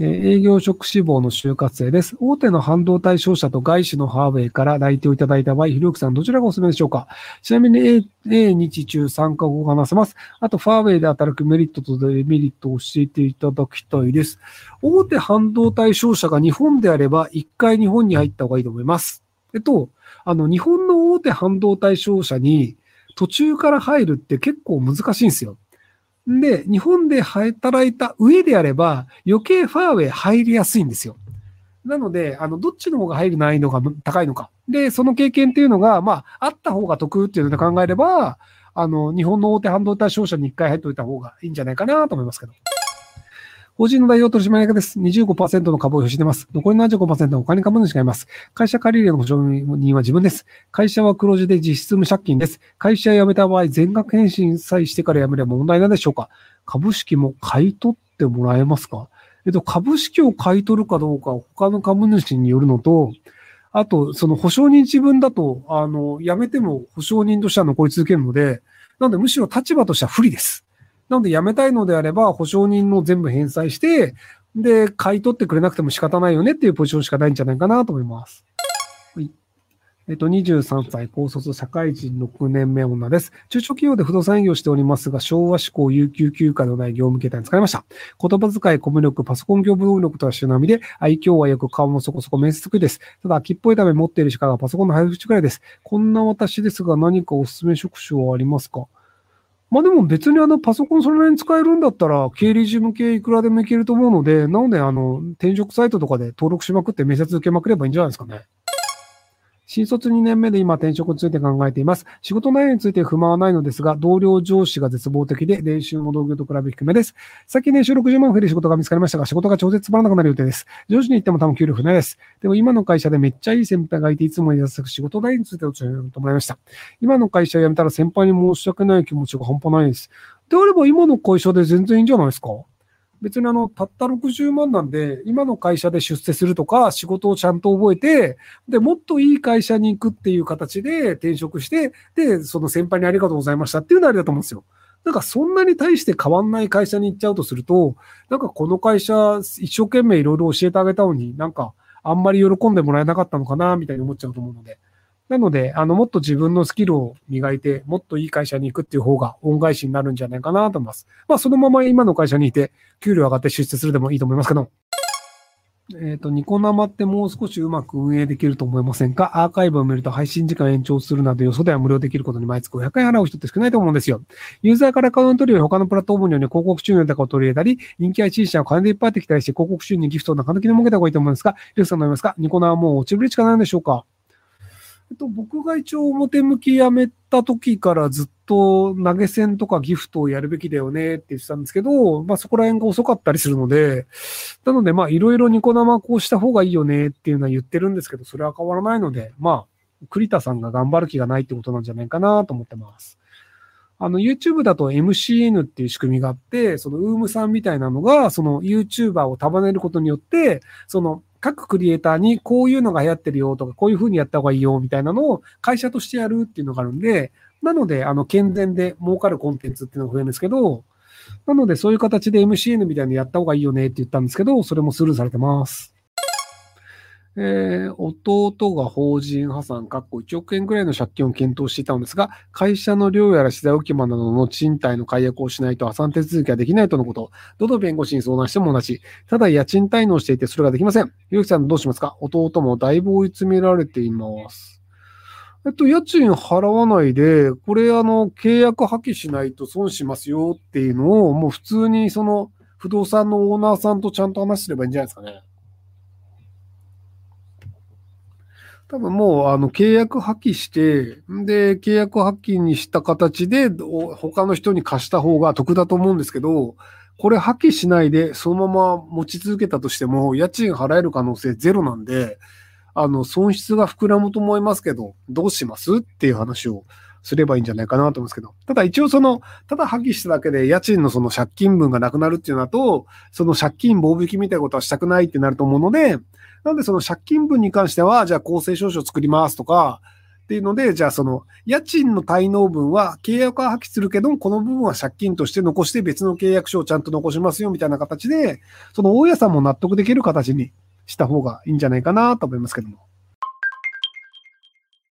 え営業職志望の就活生です。大手の半導体商社と外資のハーウェイから来店をいただいた場合、ひろゆきさんどちらがおすすめでしょうか？ちなみに A, A 日中3カ国語が話せます。あと、ファーウェイで働くメリットとデメリットを教えていただきたいです。大手半導体商社が日本であれば、一回日本に入った方がいいと思います。えっと、あの、日本の大手半導体商社に途中から入るって結構難しいんですよ。で、日本で働いた上であれば、余計ファーウェイ入りやすいんですよ。なので、あの、どっちの方が入る難易度が高いのか。で、その経験っていうのが、まあ、あった方が得っていうので考えれば、あの、日本の大手半導体商社に一回入っておいた方がいいんじゃないかなと思いますけど。法人の代表取締役です。25%の株を保持しています。残りの75%は他に株主がいます。会社借り入れの保証人は自分です。会社は黒字で実質無借金です。会社辞めた場合、全額返信さえしてから辞めれば問題なんでしょうか株式も買い取ってもらえますか？えっと、株式を買い取るかどうか他の株主によるのと、あと、その保証人自分だと、あの、辞めても保証人としては残り続けるので、なのでむしろ立場としては不利です。なので辞めたいのであれば、保証人の全部返済して、で、買い取ってくれなくても仕方ないよねっていうポジションしかないんじゃないかなと思います。はい。えっと、23歳、高卒、社会人6年目女です。中小企業で不動産営業しておりますが、昭和志向、有給休暇のない業務形態に使いました。言葉遣い、コミュ力、パソコン業務能力とは種並みで、愛嬌はよく顔もそこそこ面接得意です。ただ、秋っぽいため持っているしかがパソコンの配布口くらいです。こんな私ですが、何かおすすめ職種はありますか？まあでも別にあのパソコンそれなりに使えるんだったら、経理事務系いくらでもいけると思うので、なのであの、転職サイトとかで登録しまくって面接受けまくればいいんじゃないですかね。新卒2年目で今転職について考えています。仕事内容について不満はないのですが、同僚上司が絶望的で、練習も同業と比べ低めです。先年収60万増える仕事が見つかりましたが、仕事が超絶つまらなくなる予定です。上司に言っても多分給料不ないです。でも今の会社でめっちゃいい先輩がいて、いつも優しく仕事内容について教えてもらいました。今の会社を辞めたら先輩に申し訳ない気持ちが半端ないです。であれば今の会社で全然いいんじゃないですか？別にあの、たった60万なんで、今の会社で出世するとか、仕事をちゃんと覚えて、で、もっといい会社に行くっていう形で転職して、で、その先輩にありがとうございましたっていうのはありだと思うんですよ。なんかそんなに対して変わんない会社に行っちゃうとすると、なんかこの会社一生懸命いろいろ教えてあげたのになんかあんまり喜んでもらえなかったのかな、みたいに思っちゃうと思うので。なので、あの、もっと自分のスキルを磨いて、もっといい会社に行くっていう方が恩返しになるんじゃないかなと思います。まあ、そのまま今の会社にいて、給料上がって出世するでもいいと思いますけど。えっ、と、ニコ生ってもう少しうまく運営できると思いませんか？アーカイブを見ると配信時間延長するなどよそでは無料できることに毎月500円払う人って少ないと思うんですよ。ユーザーからカウントより他のプラットフォームのように広告収入とかを取り入れたり、人気配信者は金でいっぱい入ってきたりして広告収入、ギフトな金気の儲けた方がいいと思うんですが、リュウさんどう思いますか？ニコ生はもう落ちぶりしかないんでしょうか？えっと、僕が一応表向きやめた時からずっと投げ銭とかギフトをやるべきだよねって言ってたんですけど、まあそこら辺が遅かったりするので、なのでまあいろいろニコ生こうした方がいいよねっていうのは言ってるんですけど、それは変わらないので、まあ、栗田さんが頑張る気がないってことなんじゃないかなと思ってます。あの、YouTube だと MCN っていう仕組みがあって、その、ウームさんみたいなのが、その YouTuber を束ねることによって、その、各クリエイターにこういうのが流行ってるよとか、こういうふうにやった方がいいよみたいなのを会社としてやるっていうのがあるんで、なので、あの、健全で儲かるコンテンツっていうのが増えるんですけど、なので、そういう形で MCN みたいなのやった方がいいよねって言ったんですけど、それもスルーされてます。えー弟が法人破産、かっこ1億円くらいの借金を検討していたのですが、会社の寮やら資材置き場などの賃貸の解約をしないと破産手続きができないとのこと。どの弁護士に相談しても同じ。ただ家賃滞納していてそれができません。ゆうきさんどうしますか？弟もだいぶ追い詰められています。えっと、家賃払わないで、これあの、契約破棄しないと損しますよっていうのを、もう普通にその、不動産のオーナーさんとちゃんと話すればいいんじゃないですかね。多分もう、あの、契約破棄して、で、契約破棄にした形で、他の人に貸した方が得だと思うんですけど、これ破棄しないで、そのまま持ち続けたとしても、家賃払える可能性ゼロなんで、あの、損失が膨らむと思いますけど、どうしますっていう話をすればいいんじゃないかなと思うんですけど。ただ一応その、ただ破棄しただけで家賃のその借金分がなくなるっていうのだと、その借金棒引きみたいなことはしたくないってなると思うので、なんでその借金分に関しては、じゃあ公正証書作りますとか、っていうので、じゃあその家賃の滞納分は契約は破棄するけど、この部分は借金として残して別の契約書をちゃんと残しますよみたいな形で、その大家さんも納得できる形にした方がいいんじゃないかなと思いますけども。